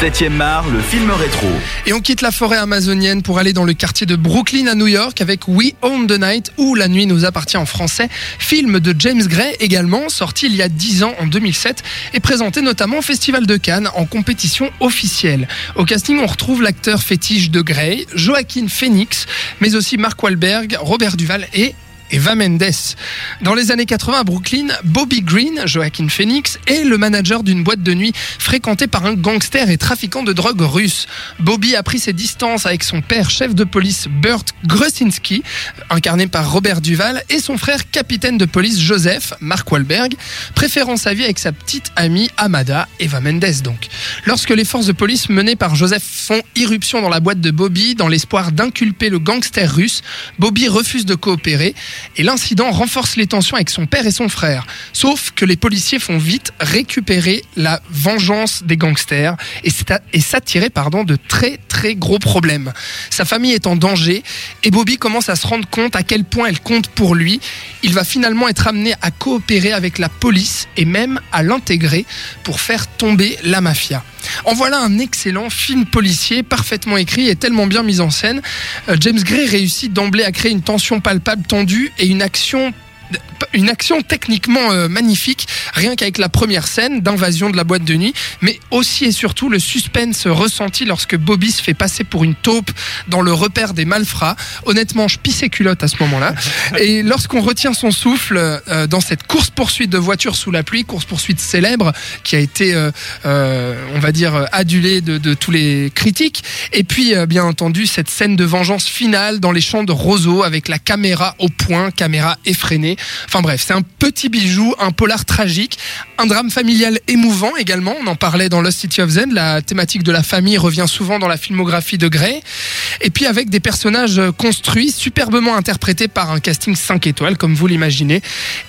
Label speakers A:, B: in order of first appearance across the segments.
A: 7ème art, le film rétro.
B: Et on quitte la forêt amazonienne pour aller dans le quartier de Brooklyn à New York avec We Own the Night ou La nuit nous appartient en français, film de James Gray également sorti il y a 10 ans en 2007 et présenté notamment au Festival de Cannes en compétition officielle. Au casting, on retrouve l'acteur fétiche de Gray, Joaquin Phoenix, mais aussi Mark Wahlberg, Robert Duval et Eva Mendes. Dans les années 80 à Brooklyn, Bobby Green, Joaquin Phoenix, est le manager d'une boîte de nuit fréquentée par un gangster et trafiquant de drogue russe. Bobby a pris ses distances avec son père, chef de police Burt Grusinski, incarné par Robert Duval, et son frère, capitaine de police Joseph, Mark Wahlberg, préférant sa vie avec sa petite amie Amada, Eva Mendes donc. Lorsque les forces de police menées par Joseph font irruption dans la boîte de Bobby dans l'espoir d'inculper le gangster russe, Bobby refuse de coopérer et l'incident renforce les tensions avec son père et son frère. Sauf que les policiers font vite récupérer la vengeance des gangsters et s'attirer pardon de très très gros problèmes. Sa famille est en danger et Bobby commence à se rendre compte à quel point elle compte pour lui. Il va finalement être amené à coopérer avec la police et même à l'intégrer pour faire tomber la mafia. En voilà un excellent film policier, parfaitement écrit et tellement bien mis en scène. Euh, James Gray réussit d'emblée à créer une tension palpable, tendue et une action une action techniquement euh, magnifique, rien qu'avec la première scène d'invasion de la boîte de nuit, mais aussi et surtout le suspense ressenti lorsque Bobby se fait passer pour une taupe dans le repère des malfrats. Honnêtement, je pissais culotte à ce moment-là. Et lorsqu'on retient son souffle euh, dans cette course-poursuite de voitures sous la pluie, course-poursuite célèbre qui a été, euh, euh, on va dire, adulée de, de tous les critiques. Et puis, euh, bien entendu, cette scène de vengeance finale dans les champs de roseaux avec la caméra au point, caméra effrénée. Enfin bref, c'est un petit bijou, un polar tragique, un drame familial émouvant également. On en parlait dans Lost City of Zen. La thématique de la famille revient souvent dans la filmographie de Gray. Et puis avec des personnages construits, superbement interprétés par un casting 5 étoiles, comme vous l'imaginez.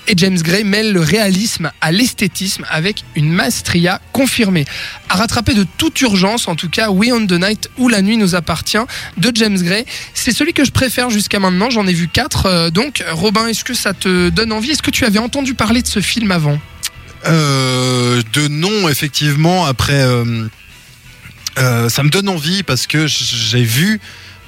B: Et James Gray mêle le réalisme à l'esthétisme avec une maestria confirmée. À rattraper de toute urgence, en tout cas, We on the Night ou La nuit nous appartient de James Gray. C'est celui que je préfère jusqu'à maintenant. J'en ai vu quatre. Euh, donc, Robin, est-ce que ça te donne envie Est-ce que tu avais entendu parler de ce film avant?
C: Euh, de non, effectivement. Après, euh, euh, ça me donne envie parce que j'ai vu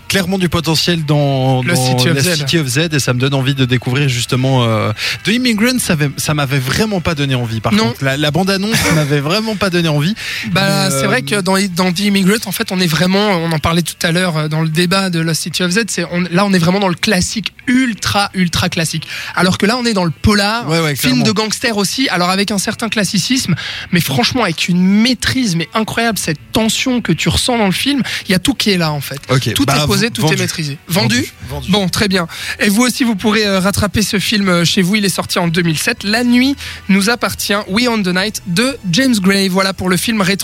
C: clairement du potentiel dans,
B: Le
C: dans
B: City of
C: la
B: Z.
C: City of Z et ça me donne envie de découvrir justement euh, The Immigrant ça, avait- ça m'avait vraiment pas donné envie par
B: Non.
C: contre la, la bande annonce m'avait vraiment pas donné envie
B: Bah, c'est
C: euh,
B: vrai que dans, dans The Immigrant, en fait, on est vraiment, on en parlait tout à l'heure dans le débat de Lost City of Z, c'est, on- là, on est vraiment dans le classique ultra, ultra classique. Alors que là, on est dans le polar,
C: Ouais, ouais,
B: film de gangster aussi, alors avec un certain classicisme, mais franchement, avec une maîtrise, mais incroyable, cette tension que tu ressens dans le film, il y a tout qui est là, en fait.
C: Ok,
B: Tout
C: bah,
B: est posé,
C: v-
B: tout
C: vendu.
B: est maîtrisé. Vendu,
C: Vendu?
B: Bon, très bien. Et vous aussi, vous pourrez euh, rattraper ce film euh, chez vous. Il est sorti en 2007. La nuit nous appartient. We on the Night de James Gray. Voilà pour le film rétro.